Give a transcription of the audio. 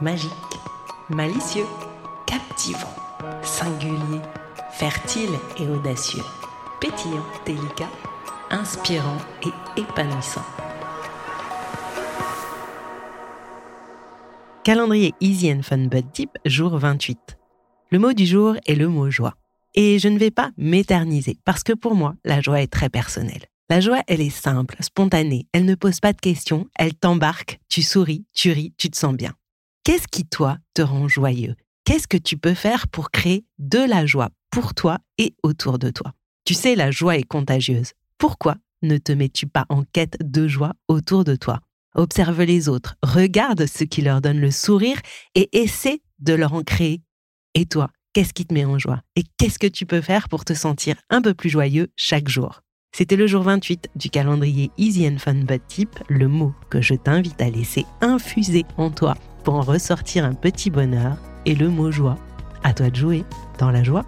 Magique, malicieux, captivant, singulier, fertile et audacieux, pétillant, délicat, inspirant et épanouissant. Calendrier Easy and Fun But Deep, jour 28. Le mot du jour est le mot joie. Et je ne vais pas m'éterniser parce que pour moi, la joie est très personnelle. La joie, elle est simple, spontanée, elle ne pose pas de questions, elle t'embarque, tu souris, tu ris, tu te sens bien. Qu'est-ce qui, toi, te rend joyeux? Qu'est-ce que tu peux faire pour créer de la joie pour toi et autour de toi? Tu sais, la joie est contagieuse. Pourquoi ne te mets-tu pas en quête de joie autour de toi? Observe les autres, regarde ce qui leur donne le sourire et essaie de leur en créer. Et toi, qu'est-ce qui te met en joie? Et qu'est-ce que tu peux faire pour te sentir un peu plus joyeux chaque jour? C'était le jour 28 du calendrier Easy and Fun But Tip, le mot que je t'invite à laisser infuser en toi pour en ressortir un petit bonheur et le mot joie. À toi de jouer dans la joie